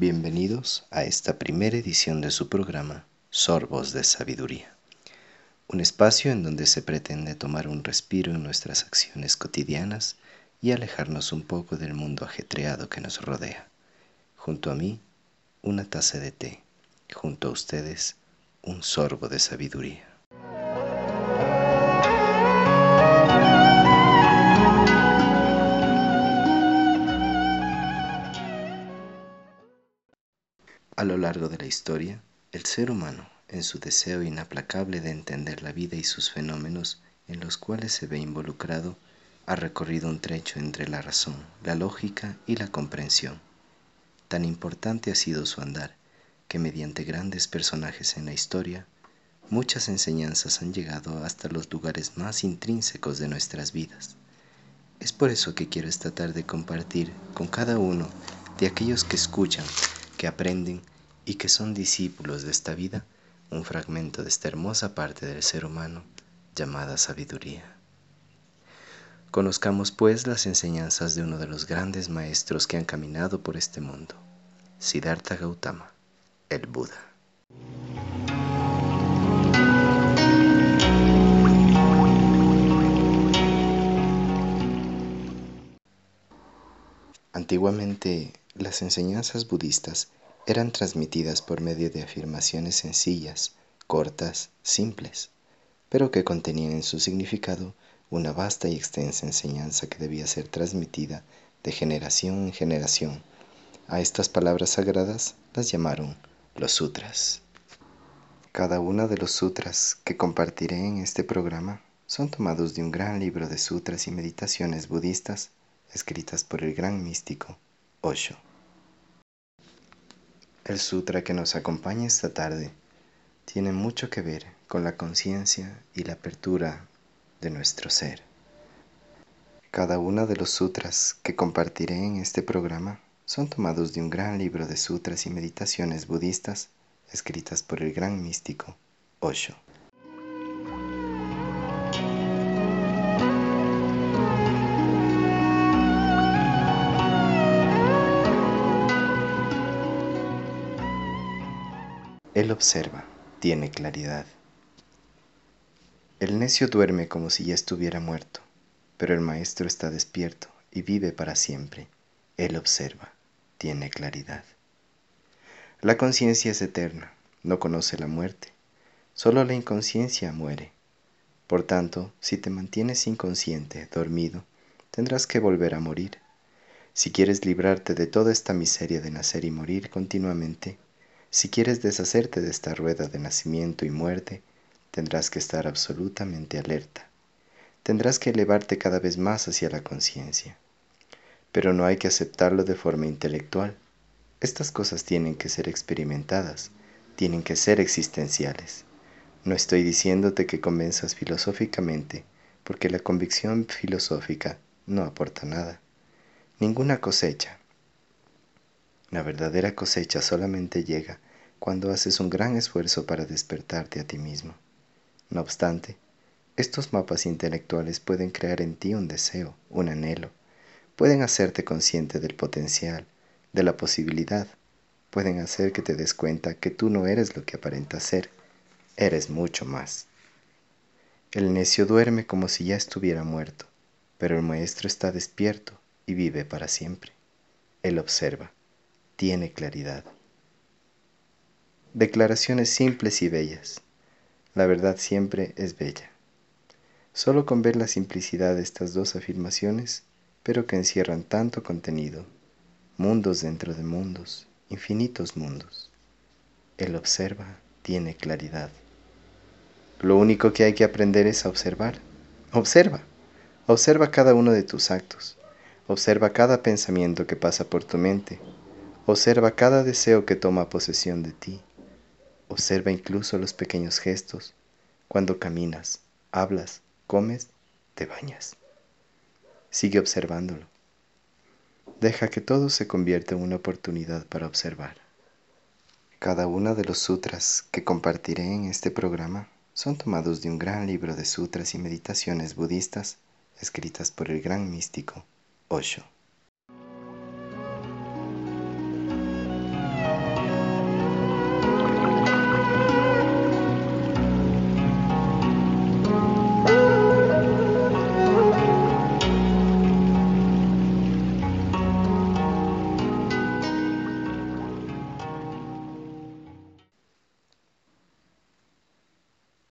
Bienvenidos a esta primera edición de su programa Sorbos de Sabiduría, un espacio en donde se pretende tomar un respiro en nuestras acciones cotidianas y alejarnos un poco del mundo ajetreado que nos rodea. Junto a mí, una taza de té, junto a ustedes, un sorbo de sabiduría. A lo largo de la historia, el ser humano, en su deseo inaplacable de entender la vida y sus fenómenos en los cuales se ve involucrado, ha recorrido un trecho entre la razón, la lógica y la comprensión. Tan importante ha sido su andar que mediante grandes personajes en la historia, muchas enseñanzas han llegado hasta los lugares más intrínsecos de nuestras vidas. Es por eso que quiero esta tarde compartir con cada uno de aquellos que escuchan que aprenden y que son discípulos de esta vida, un fragmento de esta hermosa parte del ser humano llamada sabiduría. Conozcamos pues las enseñanzas de uno de los grandes maestros que han caminado por este mundo, Siddhartha Gautama, el Buda. Antiguamente, las enseñanzas budistas eran transmitidas por medio de afirmaciones sencillas, cortas, simples, pero que contenían en su significado una vasta y extensa enseñanza que debía ser transmitida de generación en generación. A estas palabras sagradas las llamaron los sutras. Cada uno de los sutras que compartiré en este programa son tomados de un gran libro de sutras y meditaciones budistas escritas por el gran místico Osho. El sutra que nos acompaña esta tarde tiene mucho que ver con la conciencia y la apertura de nuestro ser. Cada uno de los sutras que compartiré en este programa son tomados de un gran libro de sutras y meditaciones budistas escritas por el gran místico Osho. Él observa, tiene claridad. El necio duerme como si ya estuviera muerto, pero el maestro está despierto y vive para siempre. Él observa, tiene claridad. La conciencia es eterna, no conoce la muerte, solo la inconsciencia muere. Por tanto, si te mantienes inconsciente, dormido, tendrás que volver a morir. Si quieres librarte de toda esta miseria de nacer y morir continuamente, si quieres deshacerte de esta rueda de nacimiento y muerte, tendrás que estar absolutamente alerta. Tendrás que elevarte cada vez más hacia la conciencia. Pero no hay que aceptarlo de forma intelectual. Estas cosas tienen que ser experimentadas, tienen que ser existenciales. No estoy diciéndote que convenzas filosóficamente, porque la convicción filosófica no aporta nada. Ninguna cosecha, la verdadera cosecha solamente llega cuando haces un gran esfuerzo para despertarte a ti mismo. No obstante, estos mapas intelectuales pueden crear en ti un deseo, un anhelo, pueden hacerte consciente del potencial, de la posibilidad, pueden hacer que te des cuenta que tú no eres lo que aparentas ser, eres mucho más. El necio duerme como si ya estuviera muerto, pero el maestro está despierto y vive para siempre. Él observa tiene claridad. Declaraciones simples y bellas. La verdad siempre es bella. Solo con ver la simplicidad de estas dos afirmaciones, pero que encierran tanto contenido, mundos dentro de mundos, infinitos mundos. Él observa, tiene claridad. Lo único que hay que aprender es a observar. Observa. Observa cada uno de tus actos. Observa cada pensamiento que pasa por tu mente Observa cada deseo que toma posesión de ti. Observa incluso los pequeños gestos, cuando caminas, hablas, comes, te bañas. Sigue observándolo. Deja que todo se convierta en una oportunidad para observar. Cada uno de los sutras que compartiré en este programa son tomados de un gran libro de sutras y meditaciones budistas escritas por el gran místico Osho.